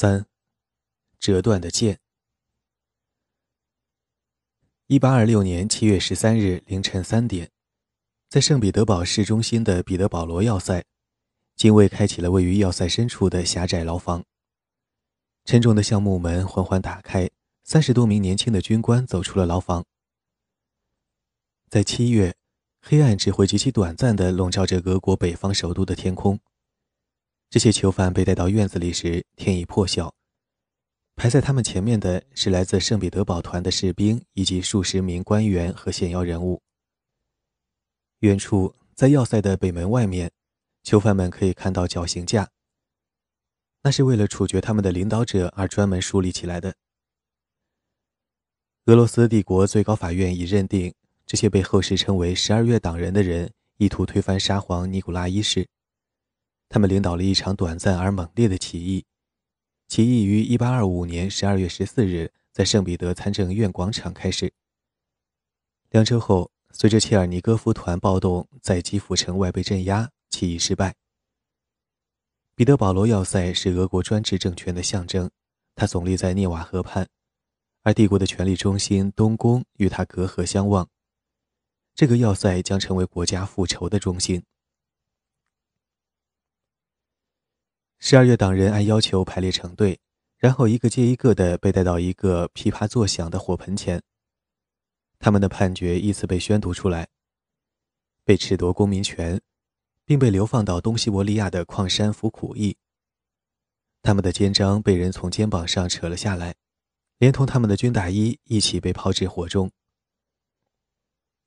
三，折断的剑。一八二六年七月十三日凌晨三点，在圣彼得堡市中心的彼得保罗要塞，警卫开启了位于要塞深处的狭窄牢房。沉重的橡木门缓缓打开，三十多名年轻的军官走出了牢房。在七月，黑暗只会极其短暂地笼罩着俄国北方首都的天空。这些囚犯被带到院子里时，天已破晓。排在他们前面的是来自圣彼得堡团的士兵以及数十名官员和显要人物。远处，在要塞的北门外面，囚犯们可以看到绞刑架。那是为了处决他们的领导者而专门树立起来的。俄罗斯帝国最高法院已认定，这些被后世称为“十二月党人”的人意图推翻沙皇尼古拉一世。他们领导了一场短暂而猛烈的起义，起义于1825年12月14日在圣彼得参政院广场开始。两周后，随着切尔尼戈夫团暴动在基辅城外被镇压，起义失败。彼得保罗要塞是俄国专制政权的象征，它耸立在涅瓦河畔，而帝国的权力中心东宫与它隔河相望。这个要塞将成为国家复仇的中心。十二月党人按要求排列成队，然后一个接一个的被带到一个噼啪作响的火盆前。他们的判决依次被宣读出来：被褫夺公民权，并被流放到东西伯利亚的矿山服苦役。他们的肩章被人从肩膀上扯了下来，连同他们的军大衣一起被抛至火中。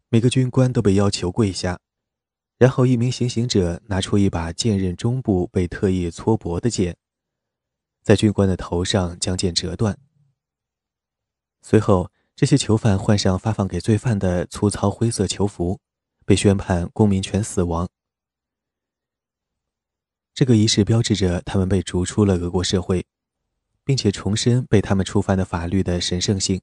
每个军官都被要求跪下。然后，一名行刑者拿出一把剑刃中部被特意搓薄的剑，在军官的头上将剑折断。随后，这些囚犯换上发放给罪犯的粗糙灰色囚服，被宣判公民权死亡。这个仪式标志着他们被逐出了俄国社会，并且重申被他们触犯的法律的神圣性。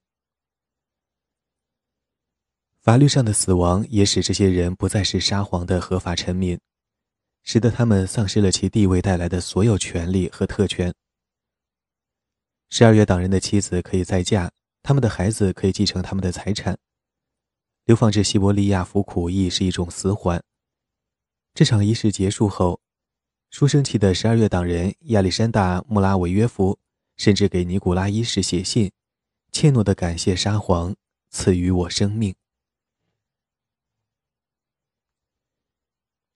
法律上的死亡也使这些人不再是沙皇的合法臣民，使得他们丧失了其地位带来的所有权利和特权。十二月党人的妻子可以再嫁，他们的孩子可以继承他们的财产。流放至西伯利亚服苦役是一种死缓。这场仪式结束后，书生气的十二月党人亚历山大·穆拉维约夫甚至给尼古拉一世写信，怯懦地感谢沙皇赐予我生命。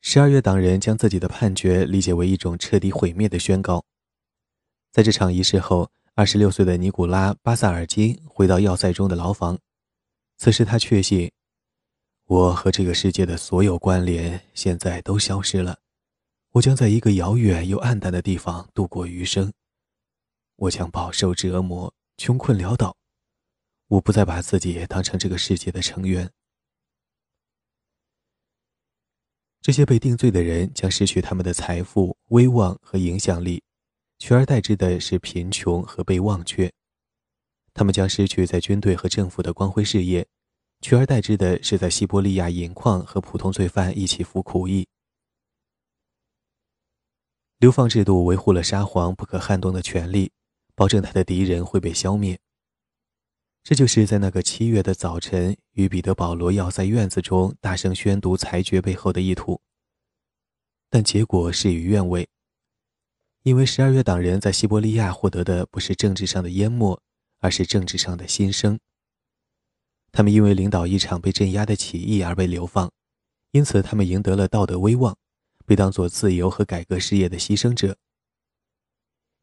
十二月党人将自己的判决理解为一种彻底毁灭的宣告。在这场仪式后，二十六岁的尼古拉·巴萨尔金回到要塞中的牢房。此时，他确信，我和这个世界的所有关联现在都消失了。我将在一个遥远又暗淡的地方度过余生。我将饱受折磨，穷困潦倒。我不再把自己当成这个世界的成员。这些被定罪的人将失去他们的财富、威望和影响力，取而代之的是贫穷和被忘却。他们将失去在军队和政府的光辉事业，取而代之的是在西伯利亚银矿和普通罪犯一起服苦役。流放制度维护了沙皇不可撼动的权利，保证他的敌人会被消灭。这就是在那个七月的早晨，与彼得保罗要在院子中大声宣读裁决背后的意图。但结果事与愿违，因为十二月党人在西伯利亚获得的不是政治上的淹没，而是政治上的新生。他们因为领导一场被镇压的起义而被流放，因此他们赢得了道德威望，被当作自由和改革事业的牺牲者。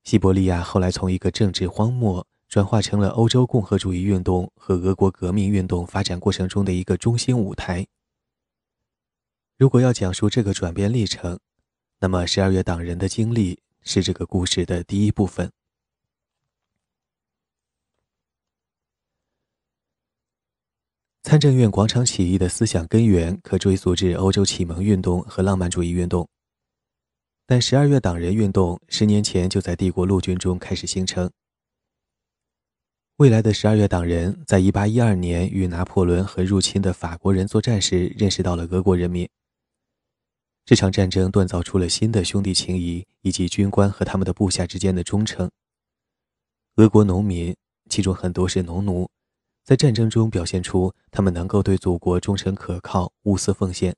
西伯利亚后来从一个政治荒漠。转化成了欧洲共和主义运动和俄国革命运动发展过程中的一个中心舞台。如果要讲述这个转变历程，那么十二月党人的经历是这个故事的第一部分。参政院广场起义的思想根源可追溯至欧洲启蒙运动和浪漫主义运动，但十二月党人运动十年前就在帝国陆军中开始形成。未来的十二月党人在一八一二年与拿破仑和入侵的法国人作战时，认识到了俄国人民。这场战争锻造出了新的兄弟情谊以及军官和他们的部下之间的忠诚。俄国农民，其中很多是农奴，在战争中表现出他们能够对祖国忠诚可靠、无私奉献。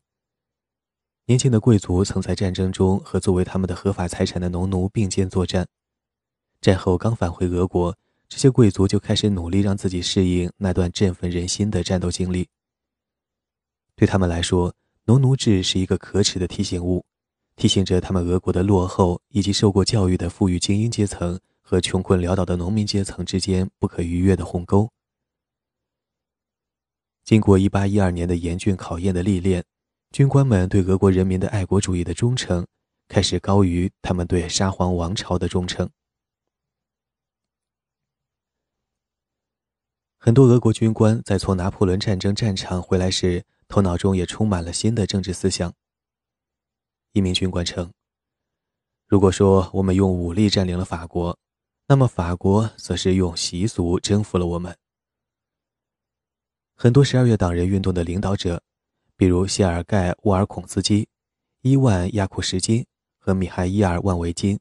年轻的贵族曾在战争中和作为他们的合法财产的农奴并肩作战。战后刚返回俄国，这些贵族就开始努力让自己适应那段振奋人心的战斗经历。对他们来说，农奴制是一个可耻的提醒物，提醒着他们俄国的落后以及受过教育的富裕精英阶层和穷困潦倒的农民阶层之间不可逾越的鸿沟。经过1812年的严峻考验的历练。军官们对俄国人民的爱国主义的忠诚，开始高于他们对沙皇王朝的忠诚。很多俄国军官在从拿破仑战争战场回来时，头脑中也充满了新的政治思想。一名军官称：“如果说我们用武力占领了法国，那么法国则是用习俗征服了我们。”很多十二月党人运动的领导者。比如谢尔盖·沃尔孔斯基、伊万·亚库什金和米哈伊尔·万维金，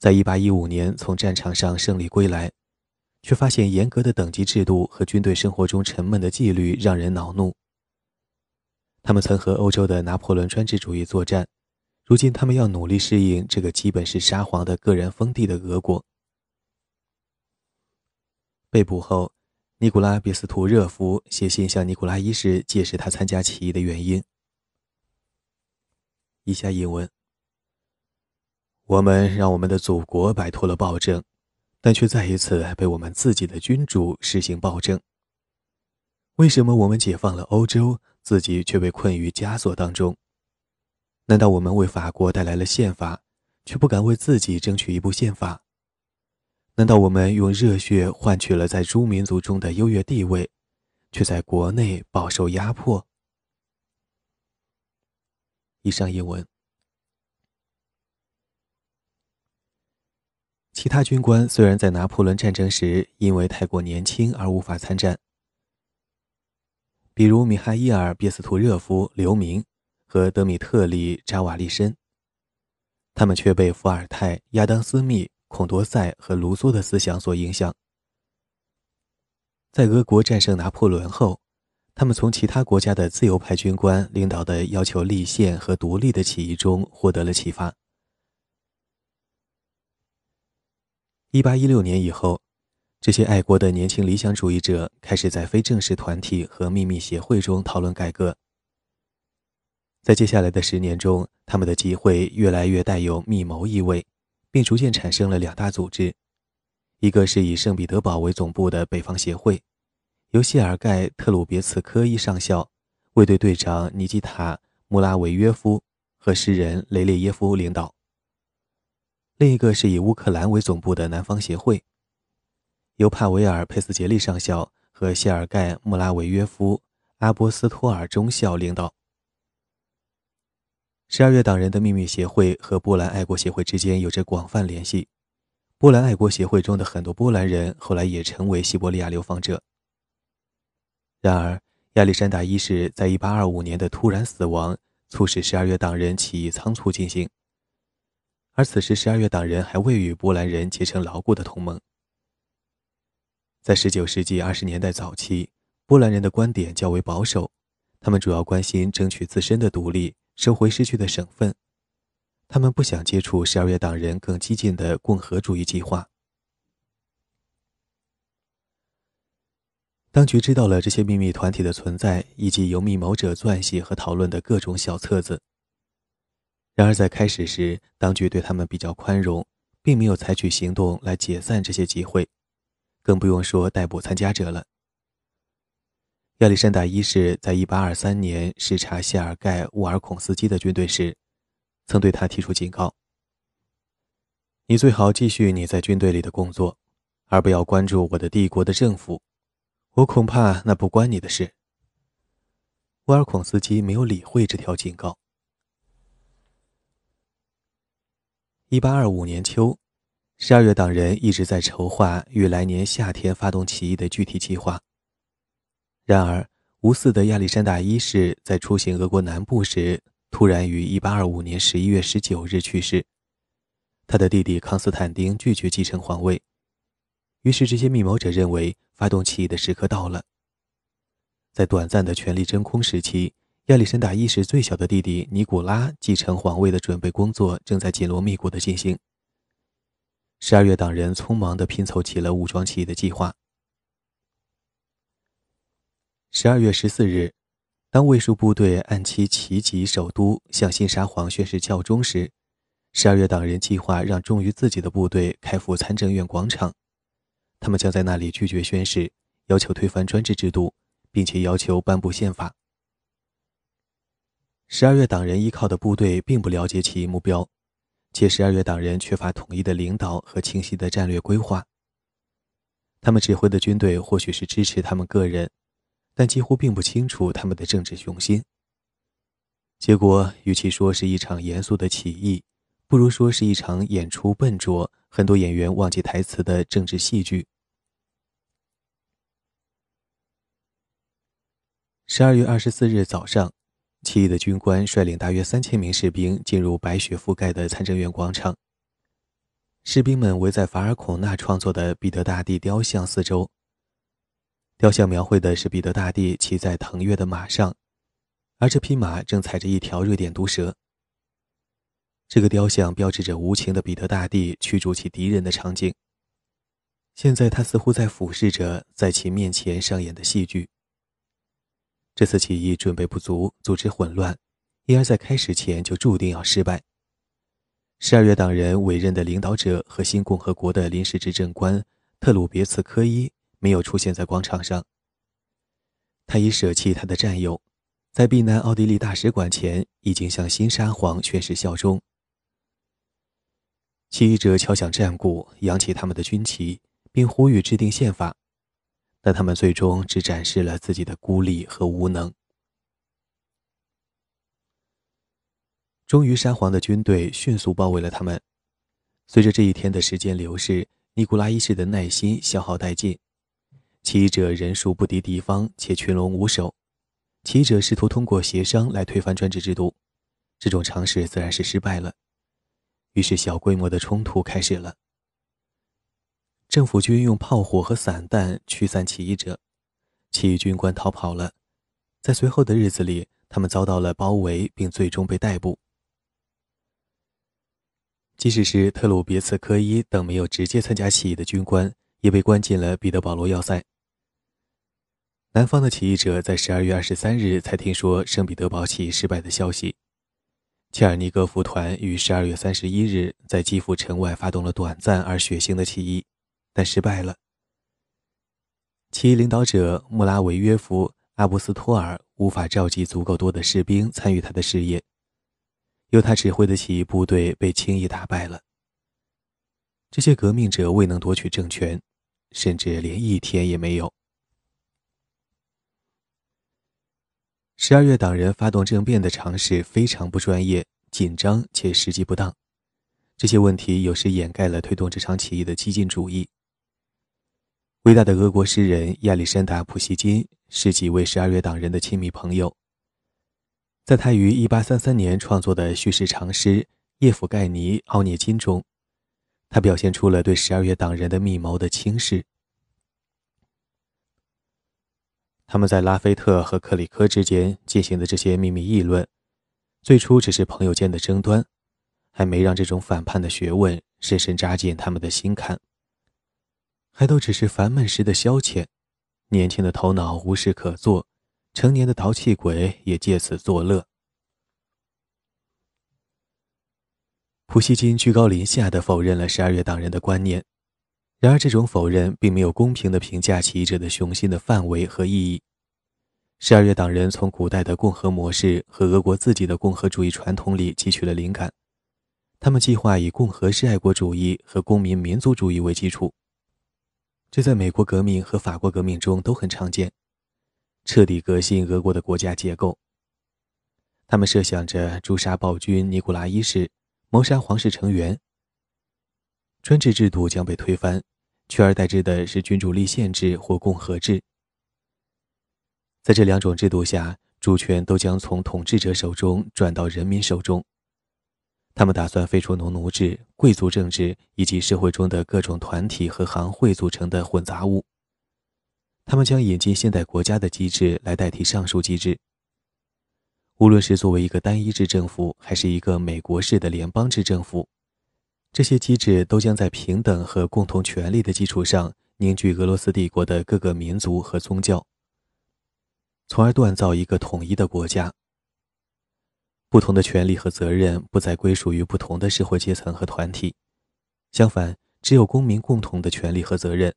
在1815年从战场上胜利归来，却发现严格的等级制度和军队生活中沉闷的纪律让人恼怒。他们曾和欧洲的拿破仑专制主义作战，如今他们要努力适应这个基本是沙皇的个人封地的俄国。被捕后。尼古拉·别斯图热夫写信向尼古拉一世解释他参加起义的原因。以下引文：我们让我们的祖国摆脱了暴政，但却再一次被我们自己的君主实行暴政。为什么我们解放了欧洲，自己却被困于枷锁当中？难道我们为法国带来了宪法，却不敢为自己争取一部宪法？难道我们用热血换取了在诸民族中的优越地位，却在国内饱受压迫？以上英文。其他军官虽然在拿破仑战争时因为太过年轻而无法参战，比如米哈伊尔·别斯图热夫刘明和德米特里·扎瓦利申，他们却被伏尔泰、亚当·斯密。孔多塞和卢梭的思想所影响，在俄国战胜拿破仑后，他们从其他国家的自由派军官领导的要求立宪和独立的起义中获得了启发。一八一六年以后，这些爱国的年轻理想主义者开始在非正式团体和秘密协会中讨论改革。在接下来的十年中，他们的集会越来越带有密谋意味。并逐渐产生了两大组织，一个是以圣彼得堡为总部的北方协会，由谢尔盖·特鲁别茨科伊上校、卫队队长尼基塔·穆拉维约夫和诗人雷列耶夫领导；另一个是以乌克兰为总部的南方协会，由帕维尔·佩斯杰利上校和谢尔盖·穆拉维约夫、阿波斯托尔中校领导。十二月党人的秘密协会和波兰爱国协会之间有着广泛联系。波兰爱国协会中的很多波兰人后来也成为西伯利亚流放者。然而，亚历山大一世在一八二五年的突然死亡，促使十二月党人起义仓促进行。而此时，十二月党人还未与波兰人结成牢固的同盟。在十九世纪二十年代早期，波兰人的观点较为保守，他们主要关心争取自身的独立。收回失去的省份，他们不想接触十二月党人更激进的共和主义计划。当局知道了这些秘密团体的存在，以及由密谋者撰写和讨论的各种小册子。然而，在开始时，当局对他们比较宽容，并没有采取行动来解散这些集会，更不用说逮捕参加者了。亚历山大一世在1823年视察谢尔盖·沃尔孔斯基的军队时，曾对他提出警告：“你最好继续你在军队里的工作，而不要关注我的帝国的政府。我恐怕那不关你的事。”沃尔孔斯基没有理会这条警告。1825年秋，十二月党人一直在筹划于来年夏天发动起义的具体计划。然而，无嗣的亚历山大一世在出行俄国南部时，突然于1825年11月19日去世。他的弟弟康斯坦丁拒绝继承皇位，于是这些密谋者认为发动起义的时刻到了。在短暂的权力真空时期，亚历山大一世最小的弟弟尼古拉继承皇位的准备工作正在紧锣密鼓地进行。十二月，党人匆忙地拼凑起了武装起义的计划。十二月十四日，当卫戍部队按期齐集首都，向新沙皇宣誓效忠时，十二月党人计划让忠于自己的部队开赴参政院广场，他们将在那里拒绝宣誓，要求推翻专制制度，并且要求颁布宪法。十二月党人依靠的部队并不了解起义目标。且十二月党人缺乏统一的领导和清晰的战略规划。他们指挥的军队或许是支持他们个人，但几乎并不清楚他们的政治雄心。结果，与其说是一场严肃的起义，不如说是一场演出笨拙、很多演员忘记台词的政治戏剧。十二月二十四日早上。起义的军官率领大约三千名士兵进入白雪覆盖的参政院广场。士兵们围在法尔孔纳创作的彼得大帝雕像四周。雕像描绘的是彼得大帝骑在腾跃的马上，而这匹马正踩着一条瑞典毒蛇。这个雕像标志着无情的彼得大帝驱逐其敌人的场景。现在他似乎在俯视着在其面前上演的戏剧。这次起义准备不足，组织混乱，因而在开始前就注定要失败。十二月党人委任的领导者和新共和国的临时执政官特鲁别茨科伊没有出现在广场上。他已舍弃他的战友，在避难奥地利大使馆前已经向新沙皇宣誓效忠。起义者敲响战鼓，扬起他们的军旗，并呼吁制定宪法。但他们最终只展示了自己的孤立和无能。终于，沙皇的军队迅速包围了他们。随着这一天的时间流逝，尼古拉一世的耐心消耗殆尽，起义者人数不敌敌方，且群龙无首。起义者试图通过协商来推翻专制制度，这种尝试自然是失败了。于是，小规模的冲突开始了。政府军用炮火和散弹驱散起义者，起义军官逃跑了。在随后的日子里，他们遭到了包围，并最终被逮捕。即使是特鲁别茨科伊等没有直接参加起义的军官，也被关进了彼得保罗要塞。南方的起义者在十二月二十三日才听说圣彼得堡起义失败的消息。切尔尼戈夫团于十二月三十一日在基辅城外发动了短暂而血腥的起义。但失败了。起义领导者穆拉维约夫·阿布斯托尔无法召集足够多的士兵参与他的事业，由他指挥的起义部队被轻易打败了。这些革命者未能夺取政权，甚至连一天也没有。十二月，党人发动政变的尝试非常不专业、紧张且时机不当，这些问题有时掩盖了推动这场起义的激进主义。伟大的俄国诗人亚历山大·普希金是几位十二月党人的亲密朋友。在他于1833年创作的叙事长诗《叶甫盖尼·奥涅金》中，他表现出了对十二月党人的密谋的轻视。他们在拉菲特和克里科之间进行的这些秘密议论，最初只是朋友间的争端，还没让这种反叛的学问深深扎进他们的心坎。还都只是烦闷时的消遣，年轻的头脑无事可做，成年的淘气鬼也借此作乐。普希金居高临下的否认了十二月党人的观念，然而这种否认并没有公平的评价起义者的雄心的范围和意义。十二月党人从古代的共和模式和俄国自己的共和主义传统里汲取了灵感，他们计划以共和式爱国主义和公民民族主义为基础。这在美国革命和法国革命中都很常见，彻底革新俄国的国家结构。他们设想着诛杀暴君尼古拉一世，谋杀皇室成员。专制制度将被推翻，取而代之的是君主立宪制或共和制。在这两种制度下，主权都将从统治者手中转到人民手中。他们打算废除农奴制、贵族政治以及社会中的各种团体和行会组成的混杂物。他们将引进现代国家的机制来代替上述机制。无论是作为一个单一制政府，还是一个美国式的联邦制政府，这些机制都将在平等和共同权利的基础上凝聚俄罗斯帝国的各个民族和宗教，从而锻造一个统一的国家。不同的权利和责任不再归属于不同的社会阶层和团体，相反，只有公民共同的权利和责任，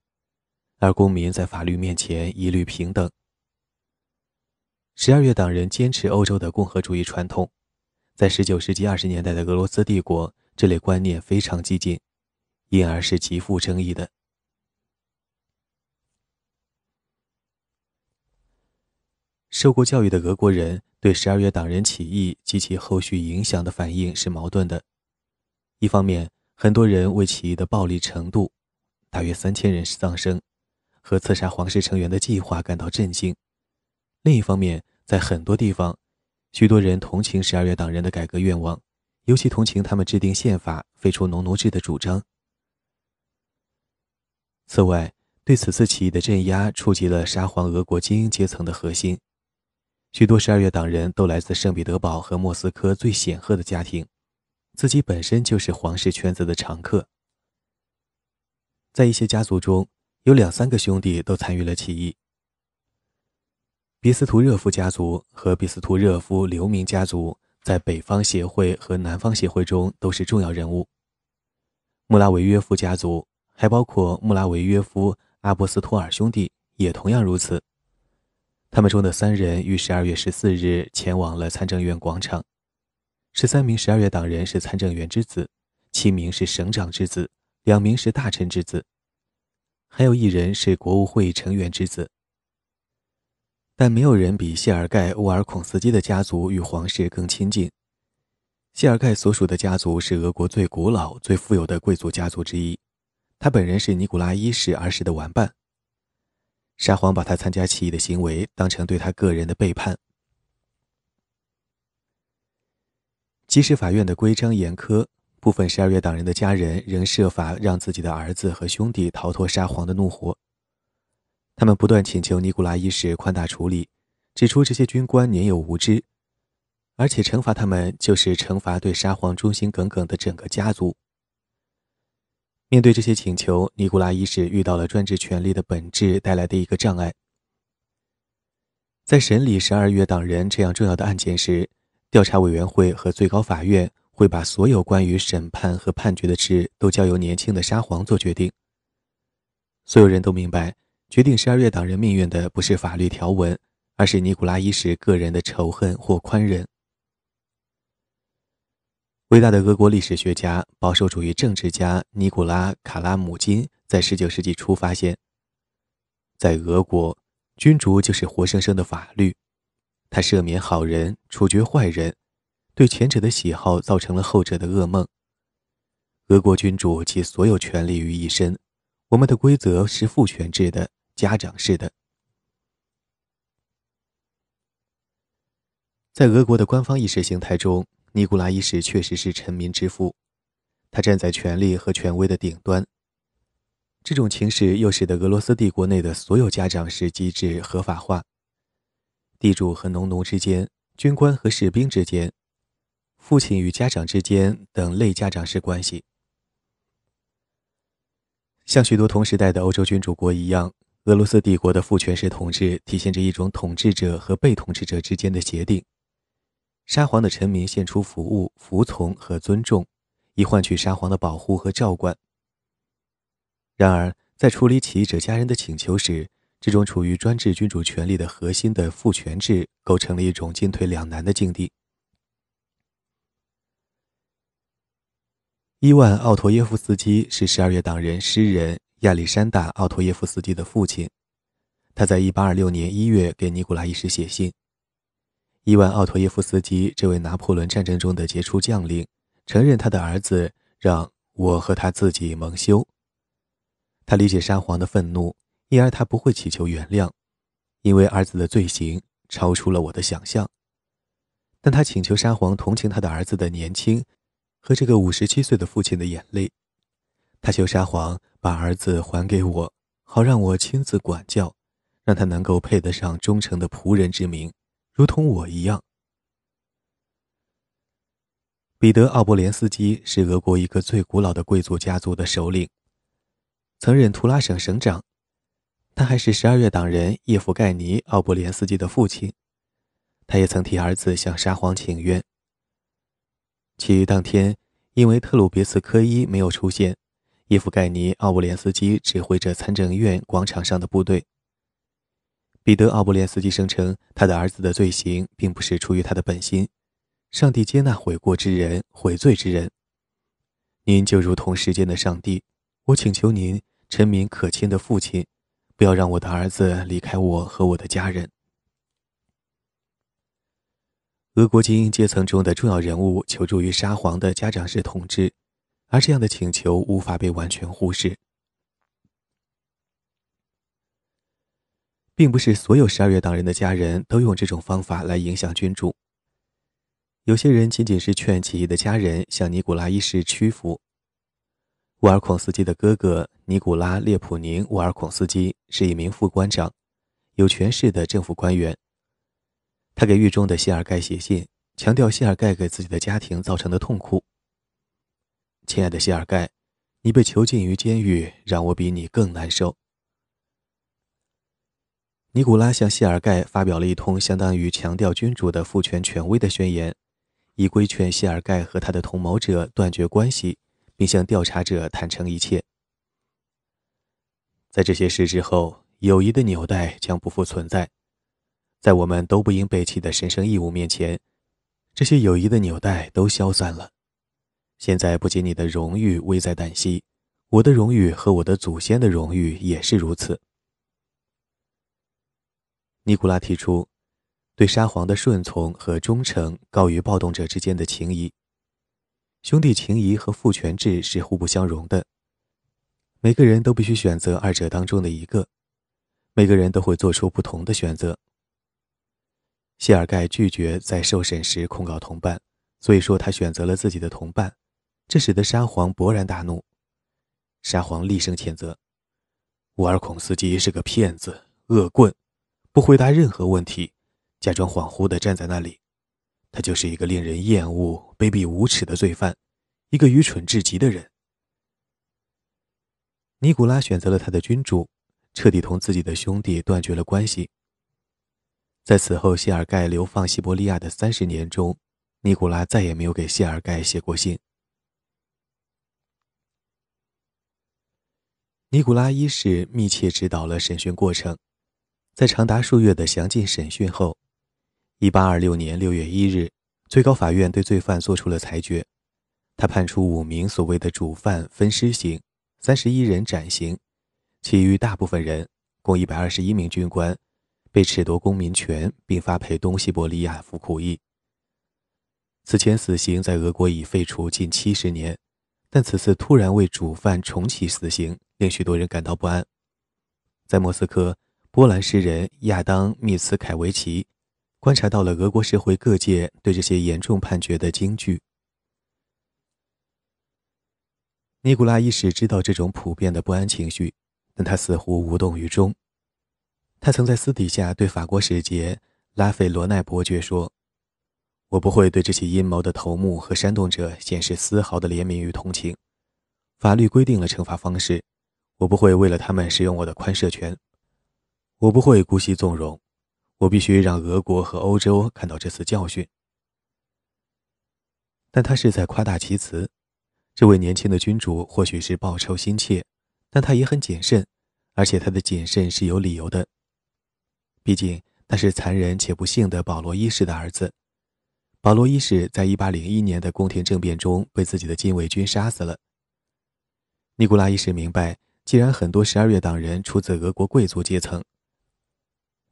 而公民在法律面前一律平等。十二月党人坚持欧洲的共和主义传统，在十九世纪二十年代的俄罗斯帝国，这类观念非常激进，因而是极富争议的。受过教育的俄国人。对十二月党人起义及其后续影响的反应是矛盾的。一方面，很多人为起义的暴力程度（大约三千人丧生）和刺杀皇室成员的计划感到震惊；另一方面，在很多地方，许多人同情十二月党人的改革愿望，尤其同情他们制定宪法、废除农奴制的主张。此外，对此次起义的镇压触及了沙皇俄国精英阶层的核心。许多十二月党人都来自圣彼得堡和莫斯科最显赫的家庭，自己本身就是皇室圈子的常客。在一些家族中，有两三个兄弟都参与了起义。比斯图热夫家族和比斯图热夫流民家族在北方协会和南方协会中都是重要人物。穆拉维约夫家族，还包括穆拉维约夫、阿波斯托尔兄弟，也同样如此。他们中的三人于十二月十四日前往了参政院广场。十三名十二月党人是参政员之子，七名是省长之子，两名是大臣之子，还有一人是国务会议成员之子。但没有人比谢尔盖·沃尔孔斯基的家族与皇室更亲近。谢尔盖所属的家族是俄国最古老、最富有的贵族家族之一，他本人是尼古拉一世儿时的玩伴。沙皇把他参加起义的行为当成对他个人的背叛。即使法院的规章严苛，部分十二月党人的家人仍设法让自己的儿子和兄弟逃脱沙皇的怒火。他们不断请求尼古拉一世宽大处理，指出这些军官年幼无知，而且惩罚他们就是惩罚对沙皇忠心耿耿的整个家族。面对这些请求，尼古拉一世遇到了专制权力的本质带来的一个障碍。在审理十二月党人这样重要的案件时，调查委员会和最高法院会把所有关于审判和判决的事都交由年轻的沙皇做决定。所有人都明白，决定十二月党人命运的不是法律条文，而是尼古拉一世个人的仇恨或宽仁。伟大的俄国历史学家、保守主义政治家尼古拉·卡拉姆金在19世纪初发现，在俄国，君主就是活生生的法律，他赦免好人，处决坏人，对前者的喜好造成了后者的噩梦。俄国君主集所有权力于一身，我们的规则是父权制的、家长式的。在俄国的官方意识形态中。尼古拉一世确实是臣民之父，他站在权力和权威的顶端。这种情势又使得俄罗斯帝国内的所有家长式机制合法化：地主和农奴之间、军官和士兵之间、父亲与家长之间等类家长式关系。像许多同时代的欧洲君主国一样，俄罗斯帝国的父权式统治体现着一种统治者和被统治者之间的协定。沙皇的臣民献出服务、服从和尊重，以换取沙皇的保护和照管。然而，在处理起义者家人的请求时，这种处于专制君主权力的核心的父权制构成了一种进退两难的境地。伊万·奥托耶夫斯基是十二月党人诗人亚历山大·奥托耶夫斯基的父亲，他在1826年1月给尼古拉一世写信。伊万·奥托耶夫斯基这位拿破仑战争中的杰出将领，承认他的儿子让我和他自己蒙羞。他理解沙皇的愤怒，因而他不会祈求原谅，因为儿子的罪行超出了我的想象。但他请求沙皇同情他的儿子的年轻，和这个五十七岁的父亲的眼泪。他求沙皇把儿子还给我，好让我亲自管教，让他能够配得上忠诚的仆人之名，如同我一样。彼得·奥波连斯基是俄国一个最古老的贵族家族的首领，曾任图拉省省长。他还是十二月党人叶夫盖尼·奥波连斯基的父亲。他也曾替儿子向沙皇请愿。其余当天，因为特鲁别茨科伊没有出现，叶夫盖尼·奥布连斯基指挥着参政院广场上的部队。彼得·奥布连斯基声称，他的儿子的罪行并不是出于他的本心。上帝接纳悔过之人、悔罪之人。您就如同时间的上帝，我请求您，臣民可亲的父亲，不要让我的儿子离开我和我的家人。俄国精英阶层中的重要人物求助于沙皇的家长式统治，而这样的请求无法被完全忽视。并不是所有十二月党人的家人都用这种方法来影响君主。有些人仅仅是劝起义的家人向尼古拉一世屈服。沃尔孔斯基的哥哥尼古拉·列普宁·沃尔孔斯基是一名副官长，有权势的政府官员。他给狱中的谢尔盖写信，强调谢尔盖给自己的家庭造成的痛苦。亲爱的谢尔盖，你被囚禁于监狱，让我比你更难受。尼古拉向谢尔盖发表了一通相当于强调君主的父权权威的宣言。以规劝谢尔盖和他的同谋者断绝关系，并向调查者坦诚一切。在这些事之后，友谊的纽带将不复存在。在我们都不应背弃的神圣义务面前，这些友谊的纽带都消散了。现在，不仅你的荣誉危在旦夕，我的荣誉和我的祖先的荣誉也是如此。尼古拉提出。对沙皇的顺从和忠诚高于暴动者之间的情谊。兄弟情谊和父权制是互不相容的。每个人都必须选择二者当中的一个，每个人都会做出不同的选择。谢尔盖拒绝在受审时控告同伴，所以说他选择了自己的同伴，这使得沙皇勃然大怒。沙皇厉声谴责：“乌尔孔斯基是个骗子、恶棍，不回答任何问题。”假装恍惚地站在那里，他就是一个令人厌恶、卑鄙无耻的罪犯，一个愚蠢至极的人。尼古拉选择了他的君主，彻底同自己的兄弟断绝了关系。在此后谢尔盖流放西伯利亚的三十年中，尼古拉再也没有给谢尔盖写过信。尼古拉一世密切指导了审讯过程，在长达数月的详尽审讯后。一八二六年六月一日，最高法院对罪犯作出了裁决，他判处五名所谓的主犯分尸刑，三十一人斩刑，其余大部分人共一百二十一名军官被褫夺公民权，并发配东西伯利亚服苦役。此前死刑在俄国已废除近七十年，但此次突然为主犯重启死刑，令许多人感到不安。在莫斯科，波兰诗人亚当·密茨凯维奇。观察到了俄国社会各界对这些严重判决的惊惧。尼古拉一世知道这种普遍的不安情绪，但他似乎无动于衷。他曾在私底下对法国使节拉斐罗奈伯爵说：“我不会对这起阴谋的头目和煽动者显示丝毫的怜悯与同情。法律规定了惩罚方式，我不会为了他们使用我的宽赦权。我不会姑息纵容。”我必须让俄国和欧洲看到这次教训，但他是在夸大其词。这位年轻的君主或许是报仇心切，但他也很谨慎，而且他的谨慎是有理由的。毕竟他是残忍且不幸的保罗一世的儿子。保罗一世在1801年的宫廷政变中被自己的禁卫军杀死了。尼古拉一世明白，既然很多十二月党人出自俄国贵族阶层。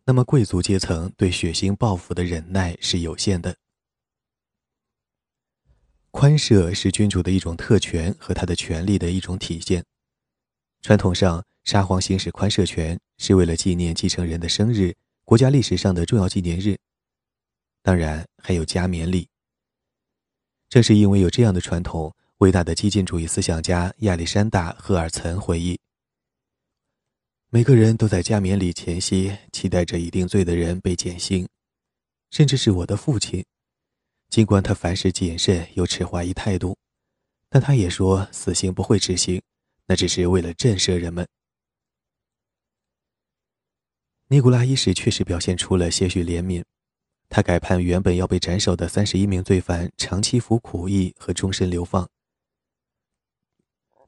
那么，贵族阶层对血腥报复的忍耐是有限的。宽赦是君主的一种特权和他的权力的一种体现。传统上，沙皇行使宽赦权是为了纪念继承人的生日、国家历史上的重要纪念日，当然还有加冕礼。正是因为有这样的传统，伟大的激进主义思想家亚历山大·赫尔岑回忆：每个人都在加冕礼前夕期待着已定罪的人被减刑，甚至是我的父亲，尽管他凡事谨慎，又持怀疑态度，但他也说死刑不会执行，那只是为了震慑人们。尼古拉一世确实表现出了些许怜悯。他改判原本要被斩首的三十一名罪犯长期服苦役和终身流放。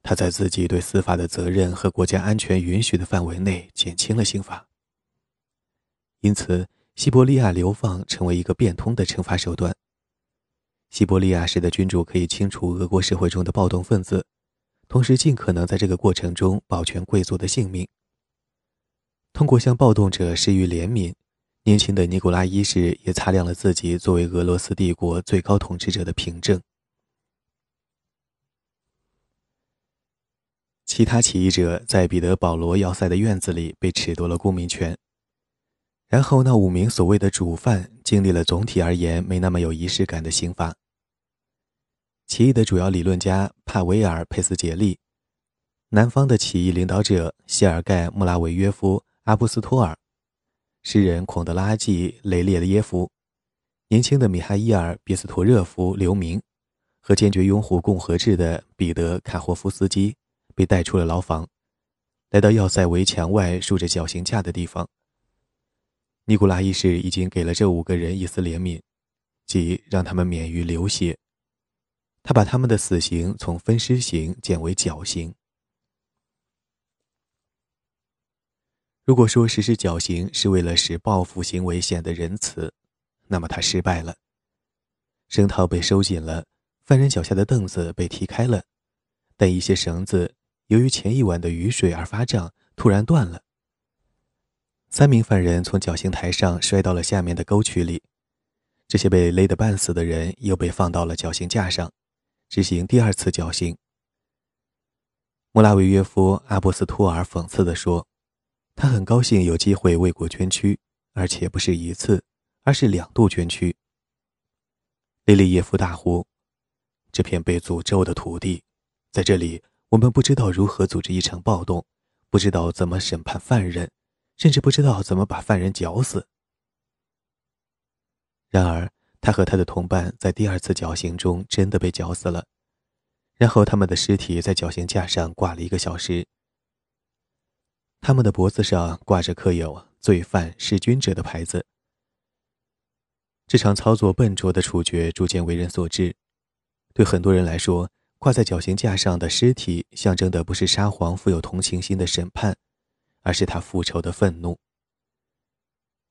他在自己对司法的责任和国家安全允许的范围内减轻了刑罚。因此，西伯利亚流放成为一个变通的惩罚手段。西伯利亚使得君主可以清除俄国社会中的暴动分子，同时尽可能在这个过程中保全贵族的性命。通过向暴动者施予怜悯。年轻的尼古拉一世也擦亮了自己作为俄罗斯帝国最高统治者的凭证。其他起义者在彼得保罗要塞的院子里被褫夺了公民权，然后那五名所谓的主犯经历了总体而言没那么有仪式感的刑罚。起义的主要理论家帕维尔·佩斯杰利，南方的起义领导者谢尔盖·穆拉维约夫·阿布斯托尔。诗人孔德拉季·雷列耶夫、年轻的米哈伊尔·别斯托热夫留明，和坚决拥护共和制的彼得·卡霍夫斯基被带出了牢房，来到要塞围墙外竖着绞刑架的地方。尼古拉一世已经给了这五个人一丝怜悯，即让他们免于流血。他把他们的死刑从分尸刑减为绞刑。如果说实施绞刑是为了使报复行为显得仁慈，那么他失败了。绳套被收紧了，犯人脚下的凳子被踢开了，但一些绳子由于前一晚的雨水而发胀，突然断了。三名犯人从绞刑台上摔到了下面的沟渠里，这些被勒得半死的人又被放到了绞刑架上，执行第二次绞刑。穆拉维约夫·阿波斯托尔讽刺地说。他很高兴有机会为国捐躯，而且不是一次，而是两度捐躯。雷利耶夫大呼：“这片被诅咒的土地，在这里，我们不知道如何组织一场暴动，不知道怎么审判犯人，甚至不知道怎么把犯人绞死。”然而，他和他的同伴在第二次绞刑中真的被绞死了，然后他们的尸体在绞刑架上挂了一个小时。他们的脖子上挂着刻有“罪犯弑君者”的牌子。这场操作笨拙的处决逐渐为人所知。对很多人来说，挂在绞刑架上的尸体象征的不是沙皇富有同情心的审判，而是他复仇的愤怒。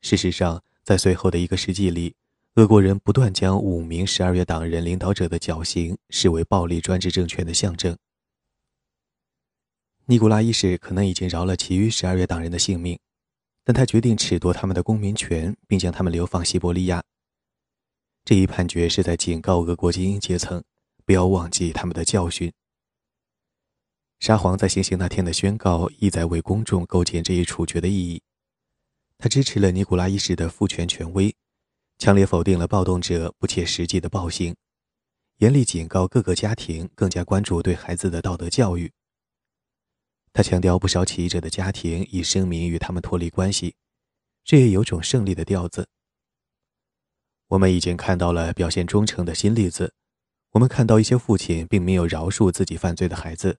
事实上，在随后的一个世纪里，俄国人不断将五名十二月党人领导者的绞刑视为暴力专制政权的象征。尼古拉一世可能已经饶了其余十二月党人的性命，但他决定褫夺他们的公民权，并将他们流放西伯利亚。这一判决是在警告俄国精英阶层，不要忘记他们的教训。沙皇在行刑那天的宣告，意在为公众构建这一处决的意义。他支持了尼古拉一世的父权权威，强烈否定了暴动者不切实际的暴行，严厉警告各个家庭更加关注对孩子的道德教育。他强调，不少起义者的家庭以声明与他们脱离关系，这也有种胜利的调子。我们已经看到了表现忠诚的新例子，我们看到一些父亲并没有饶恕自己犯罪的孩子，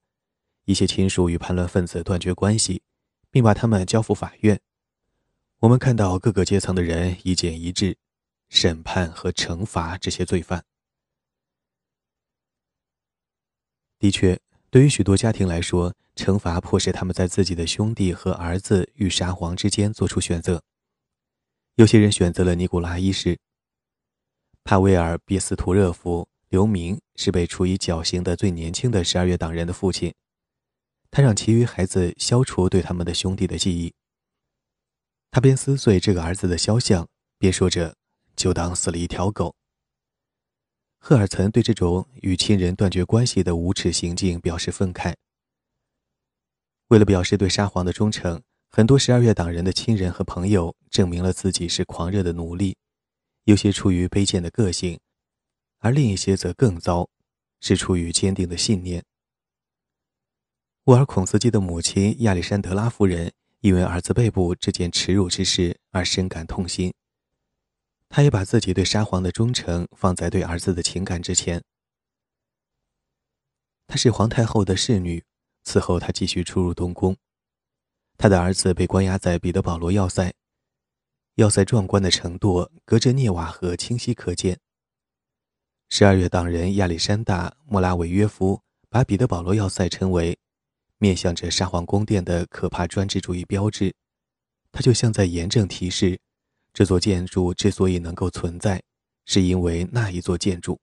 一些亲属与叛乱分子断绝关系，并把他们交付法院。我们看到各个阶层的人意见一致，审判和惩罚这些罪犯。的确。对于许多家庭来说，惩罚迫使他们在自己的兄弟和儿子与沙皇之间做出选择。有些人选择了尼古拉一世。帕维尔·别斯图热夫刘明是被处以绞刑的最年轻的十二月党人的父亲。他让其余孩子消除对他们的兄弟的记忆。他边撕碎这个儿子的肖像，边说着：“就当死了一条狗。”赫尔岑对这种与亲人断绝关系的无耻行径表示愤慨。为了表示对沙皇的忠诚，很多十二月党人的亲人和朋友证明了自己是狂热的奴隶，有些出于卑贱的个性，而另一些则更糟，是出于坚定的信念。沃尔孔斯基的母亲亚历山德拉夫人因为儿子被捕这件耻辱之事而深感痛心。她也把自己对沙皇的忠诚放在对儿子的情感之前。她是皇太后的侍女，此后她继续出入东宫。她的儿子被关押在彼得堡罗要塞，要塞壮观的程度隔着涅瓦河清晰可见。十二月党人亚历山大·莫拉维约夫把彼得堡罗要塞称为。面向着沙皇宫殿的可怕专制主义标志，它就像在严正提示，这座建筑之所以能够存在，是因为那一座建筑。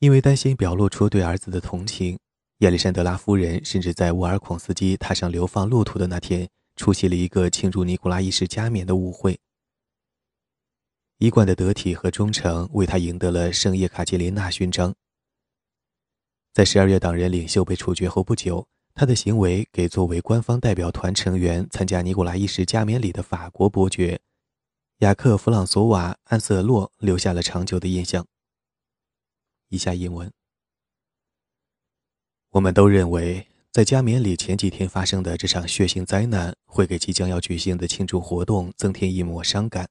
因为担心表露出对儿子的同情，亚历山德拉夫人甚至在沃尔孔斯基踏上流放路途的那天，出席了一个庆祝尼古拉一世加冕的舞会。一贯的得体和忠诚为他赢得了圣叶卡捷琳娜勋章。在十二月党人领袖被处决后不久，他的行为给作为官方代表团成员参加尼古拉一世加冕礼的法国伯爵雅克·弗朗索瓦·安瑟洛留下了长久的印象。以下引文：我们都认为，在加冕礼前几天发生的这场血腥灾难会给即将要举行的庆祝活动增添一抹伤感，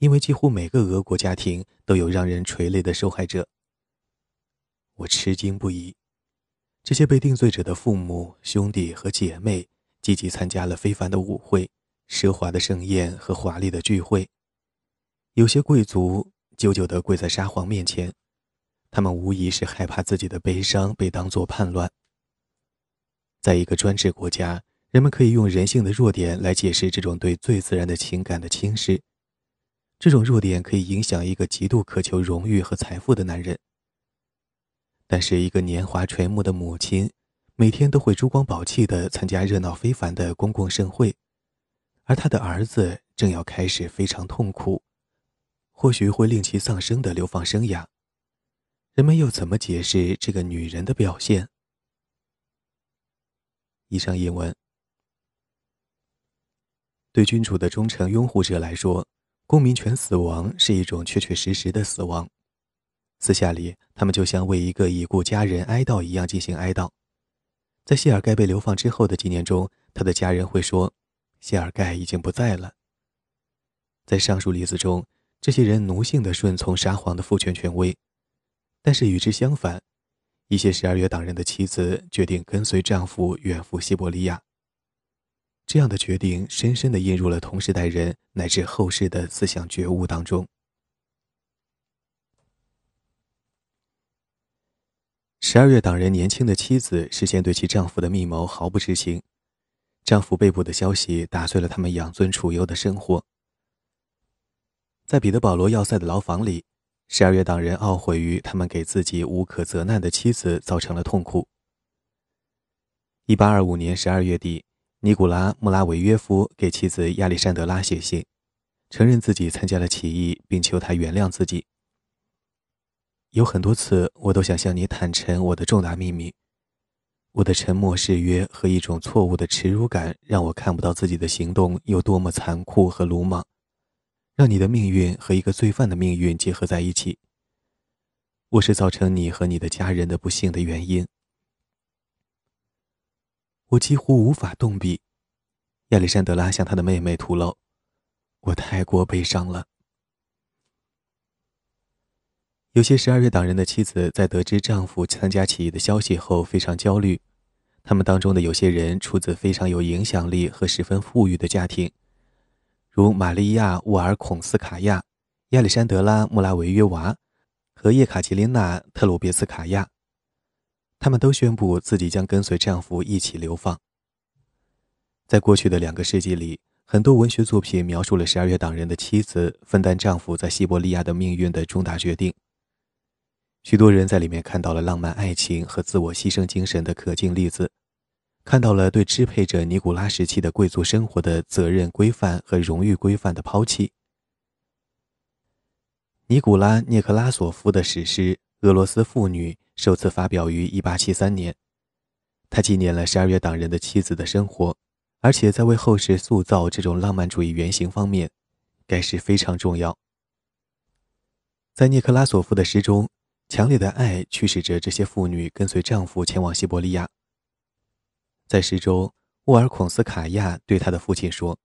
因为几乎每个俄国家庭都有让人垂泪的受害者。我吃惊不已，这些被定罪者的父母、兄弟和姐妹积极参加了非凡的舞会、奢华的盛宴和华丽的聚会。有些贵族久久地跪在沙皇面前，他们无疑是害怕自己的悲伤被当作叛乱。在一个专制国家，人们可以用人性的弱点来解释这种对最自然的情感的轻视。这种弱点可以影响一个极度渴求荣誉和财富的男人。但是，一个年华垂暮的母亲，每天都会珠光宝气地参加热闹非凡的公共盛会，而她的儿子正要开始非常痛苦，或许会令其丧生的流放生涯。人们又怎么解释这个女人的表现？以上译文对君主的忠诚拥护者来说，公民权死亡是一种确确实实的死亡。私下里，他们就像为一个已故家人哀悼一样进行哀悼。在谢尔盖被流放之后的几年中，他的家人会说：“谢尔盖已经不在了。”在上述例子中，这些人奴性的顺从沙皇的父权权威，但是与之相反，一些十二月党人的妻子决定跟随丈夫远赴西伯利亚。这样的决定深深地印入了同时代人乃至后世的思想觉悟当中。十二月党人年轻的妻子事先对其丈夫的密谋毫不知情，丈夫被捕的消息打碎了他们养尊处优的生活。在彼得堡罗要塞的牢房里，十二月党人懊悔于他们给自己无可责难的妻子造成了痛苦。一八二五年十二月底，尼古拉·穆拉维约夫给妻子亚历山德拉写信，承认自己参加了起义，并求她原谅自己。有很多次，我都想向你坦诚我的重大秘密。我的沉默誓约和一种错误的耻辱感，让我看不到自己的行动有多么残酷和鲁莽，让你的命运和一个罪犯的命运结合在一起。我是造成你和你的家人的不幸的原因。我几乎无法动笔。亚历山德拉向他的妹妹吐露：“我太过悲伤了。”有些十二月党人的妻子在得知丈夫参加起义的消息后非常焦虑，他们当中的有些人出自非常有影响力和十分富裕的家庭，如玛利亚·沃尔孔斯卡娅、亚历山德拉·穆拉维约娃和叶卡捷琳娜·特鲁别斯卡娅。他们都宣布自己将跟随丈夫一起流放。在过去的两个世纪里，很多文学作品描述了十二月党人的妻子分担丈夫在西伯利亚的命运的重大决定。许多人在里面看到了浪漫爱情和自我牺牲精神的可敬例子，看到了对支配着尼古拉时期的贵族生活的责任规范和荣誉规范的抛弃。尼古拉·涅克拉索夫的史诗《俄罗斯妇女》首次发表于1873年，他纪念了十二月党人的妻子的生活，而且在为后世塑造这种浪漫主义原型方面，该是非常重要。在涅克拉索夫的诗中，强烈的爱驱使着这些妇女跟随丈夫前往西伯利亚。在诗中，沃尔孔斯卡娅对他的父亲说：“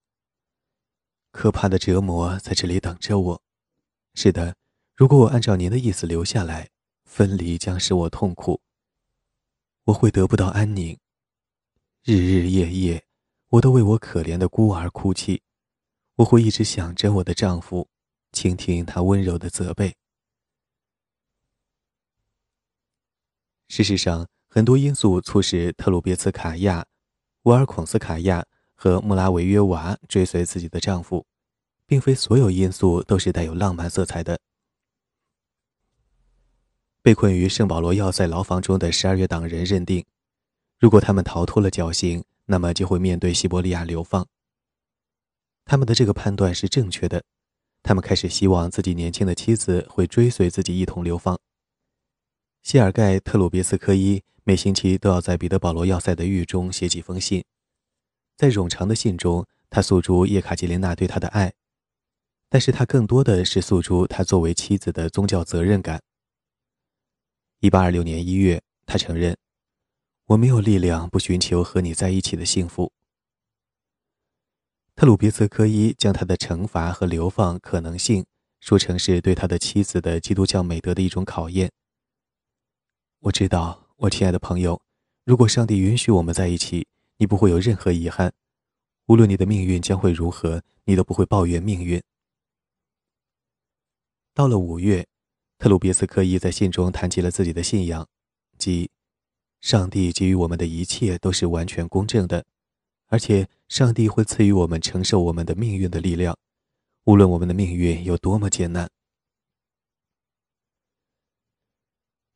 可怕的折磨在这里等着我。是的，如果我按照您的意思留下来，分离将使我痛苦。我会得不到安宁。日日夜夜，我都为我可怜的孤儿哭泣。我会一直想着我的丈夫，倾听他温柔的责备。事实上。”很多因素促使特鲁别茨卡娅、沃尔孔斯卡娅和穆拉维约娃追随自己的丈夫，并非所有因素都是带有浪漫色彩的。被困于圣保罗要塞牢房中的十二月党人认定，如果他们逃脱了绞刑，那么就会面对西伯利亚流放。他们的这个判断是正确的，他们开始希望自己年轻的妻子会追随自己一同流放。谢尔盖·特鲁别斯科伊。每星期都要在彼得保罗要塞的狱中写几封信，在冗长的信中，他诉诸叶卡捷琳娜对他的爱，但是他更多的是诉诸他作为妻子的宗教责任感。一八二六年一月，他承认：“我没有力量不寻求和你在一起的幸福。”特鲁别茨科伊将他的惩罚和流放可能性说成是对他的妻子的基督教美德的一种考验。我知道。我亲爱的朋友，如果上帝允许我们在一起，你不会有任何遗憾。无论你的命运将会如何，你都不会抱怨命运。到了五月，特鲁别斯科伊在信中谈及了自己的信仰，即上帝给予我们的一切都是完全公正的，而且上帝会赐予我们承受我们的命运的力量，无论我们的命运有多么艰难。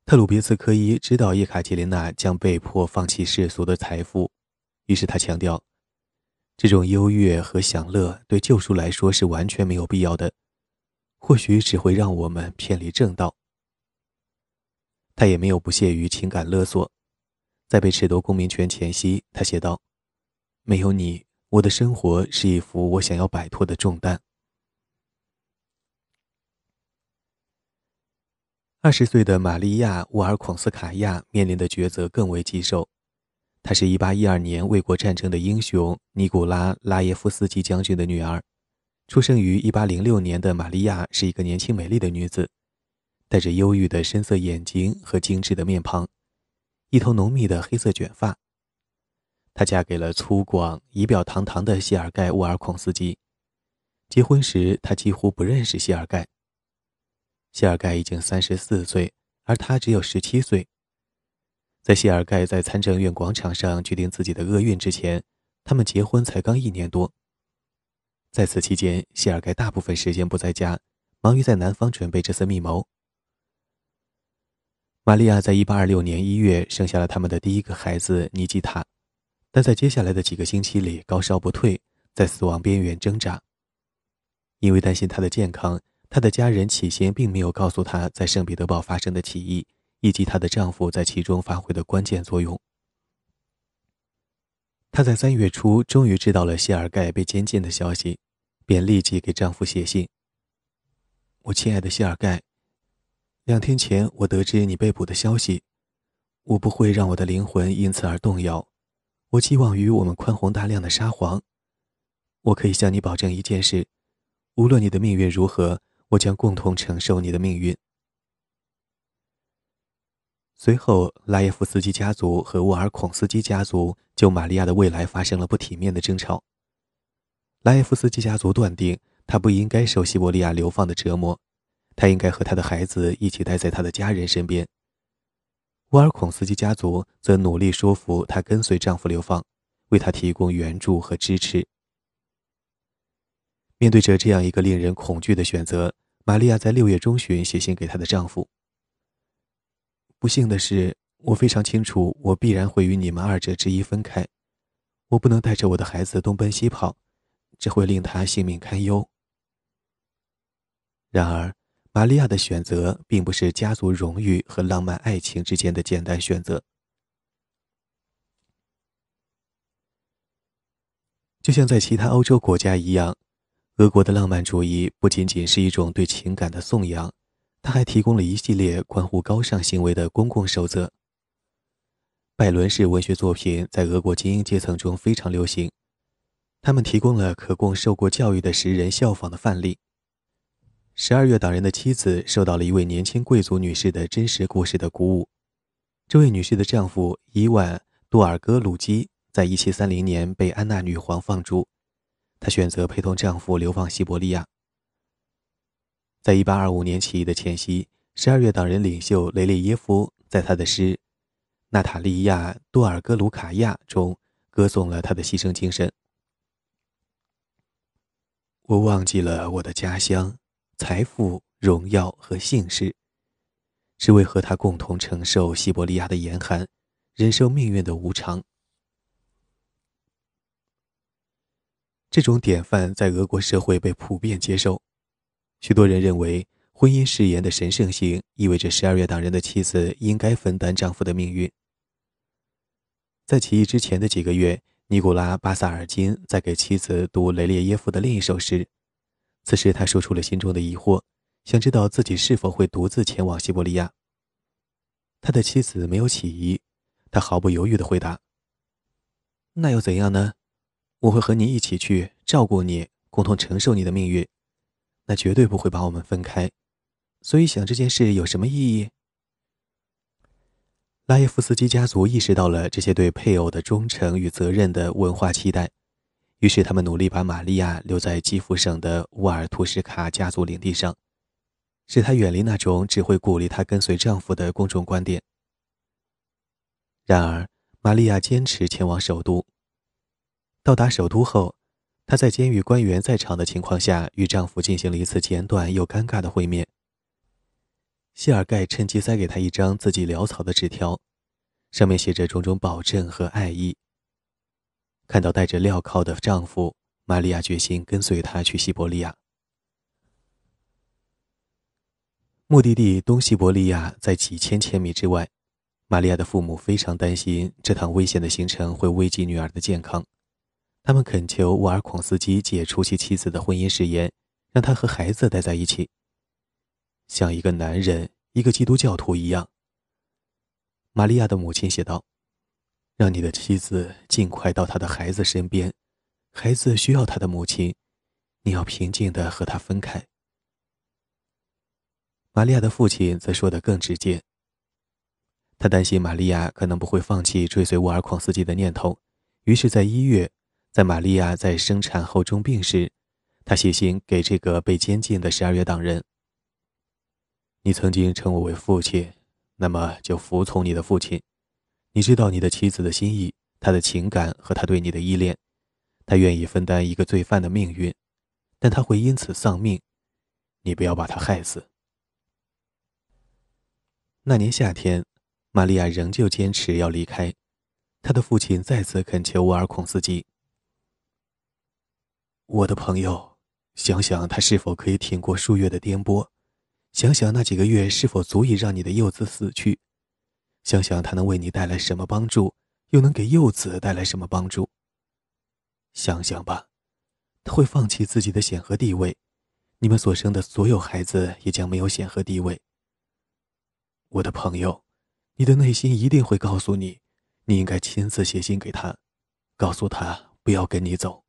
特鲁别茨科伊知道叶卡捷琳娜将被迫放弃世俗的财富，于是他强调，这种优越和享乐对救赎来说是完全没有必要的，或许只会让我们偏离正道。他也没有不屑于情感勒索，在被褫夺公民权前夕，他写道：“没有你，我的生活是一副我想要摆脱的重担。”二十岁的玛利亚·沃尔孔斯卡娅面临的抉择更为棘手。她是一八一二年卫国战争的英雄尼古拉·拉耶夫斯基将军的女儿。出生于一八零六年的玛利亚是一个年轻美丽的女子，带着忧郁的深色眼睛和精致的面庞，一头浓密的黑色卷发。她嫁给了粗犷、仪表堂堂的谢尔盖·沃尔孔斯基。结婚时，她几乎不认识谢尔盖。谢尔盖已经三十四岁，而他只有十七岁。在谢尔盖在参政院广场上决定自己的厄运之前，他们结婚才刚一年多。在此期间，谢尔盖大部分时间不在家，忙于在南方准备这次密谋。玛利亚在一八二六年一月生下了他们的第一个孩子尼基塔，但在接下来的几个星期里高烧不退，在死亡边缘挣扎。因为担心他的健康。她的家人起先并没有告诉她在圣彼得堡发生的起义，以及她的丈夫在其中发挥的关键作用。她在三月初终于知道了谢尔盖被监禁的消息，便立即给丈夫写信：“我亲爱的谢尔盖，两天前我得知你被捕的消息，我不会让我的灵魂因此而动摇。我寄望于我们宽宏大量的沙皇。我可以向你保证一件事：无论你的命运如何。”我将共同承受你的命运。随后，拉耶夫斯基家族和沃尔孔斯基家族就玛利亚的未来发生了不体面的争吵。拉耶夫斯基家族断定他不应该受西伯利亚流放的折磨，他应该和他的孩子一起待在他的家人身边。沃尔孔斯基家族则努力说服他跟随丈夫流放，为他提供援助和支持。面对着这样一个令人恐惧的选择，玛利亚在六月中旬写信给她的丈夫。不幸的是，我非常清楚，我必然会与你们二者之一分开。我不能带着我的孩子东奔西跑，这会令他性命堪忧。然而，玛利亚的选择并不是家族荣誉和浪漫爱情之间的简单选择。就像在其他欧洲国家一样。俄国的浪漫主义不仅仅是一种对情感的颂扬，他还提供了一系列关乎高尚行为的公共守则。拜伦式文学作品在俄国精英阶层中非常流行，他们提供了可供受过教育的时人效仿的范例。十二月党人的妻子受到了一位年轻贵族女士的真实故事的鼓舞。这位女士的丈夫伊万·杜尔戈鲁基在一七三零年被安娜女皇放逐，她选择陪同丈夫流放西伯利亚。在一八二五年起义的前夕，十二月党人领袖雷列耶夫在他的诗。娜塔莉亚·多尔戈鲁卡亚中歌颂了他的牺牲精神。我忘记了我的家乡、财富、荣耀和姓氏，是为和他共同承受西伯利亚的严寒，忍受命运的无常。这种典范在俄国社会被普遍接受，许多人认为婚姻誓言的神圣性意味着十二月党人的妻子应该分担丈夫的命运。在起义之前的几个月，尼古拉·巴萨尔金在给妻子读雷列耶夫的另一首诗。此时，他说出了心中的疑惑，想知道自己是否会独自前往西伯利亚。他的妻子没有起疑，他毫不犹豫地回答：“那又怎样呢？我会和你一起去，照顾你，共同承受你的命运。那绝对不会把我们分开。所以，想这件事有什么意义？”拉耶夫斯基家族意识到了这些对配偶的忠诚与责任的文化期待，于是他们努力把玛利亚留在基辅省的乌尔图什卡家族领地上，使她远离那种只会鼓励她跟随丈夫的公众观点。然而，玛利亚坚持前往首都。到达首都后，她在监狱官员在场的情况下，与丈夫进行了一次简短又尴尬的会面。谢尔盖趁机塞给他一张字迹潦草的纸条，上面写着种种保证和爱意。看到带着镣铐的丈夫，玛利亚决心跟随他去西伯利亚。目的地东西伯利亚在几千千米之外，玛利亚的父母非常担心这趟危险的行程会危及女儿的健康，他们恳求沃尔孔斯基解除其妻子的婚姻誓言，让他和孩子待在一起。像一个男人，一个基督教徒一样。玛利亚的母亲写道：“让你的妻子尽快到他的孩子身边，孩子需要他的母亲，你要平静的和他分开。”玛利亚的父亲则说得更直接。他担心玛利亚可能不会放弃追随沃尔矿斯基的念头，于是，在一月，在玛利亚在生产后重病时，他写信给这个被监禁的十二月党人。你曾经称我为父亲，那么就服从你的父亲。你知道你的妻子的心意，她的情感和她对你的依恋。她愿意分担一个罪犯的命运，但她会因此丧命。你不要把她害死。那年夏天，玛利亚仍旧坚持要离开。她的父亲再次恳求沃尔孔斯基：“我的朋友，想想他是否可以挺过数月的颠簸。”想想那几个月是否足以让你的幼子死去？想想他能为你带来什么帮助，又能给幼子带来什么帮助？想想吧，他会放弃自己的显赫地位，你们所生的所有孩子也将没有显赫地位。我的朋友，你的内心一定会告诉你，你应该亲自写信给他，告诉他不要跟你走。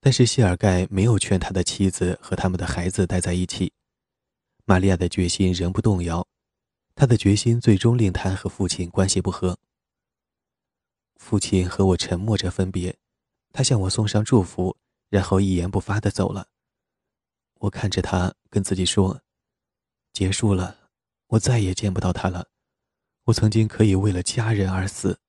但是谢尔盖没有劝他的妻子和他们的孩子待在一起。玛利亚的决心仍不动摇，他的决心最终令他和父亲关系不和。父亲和我沉默着分别，他向我送上祝福，然后一言不发地走了。我看着他，跟自己说：“结束了，我再也见不到他了。我曾经可以为了家人而死。”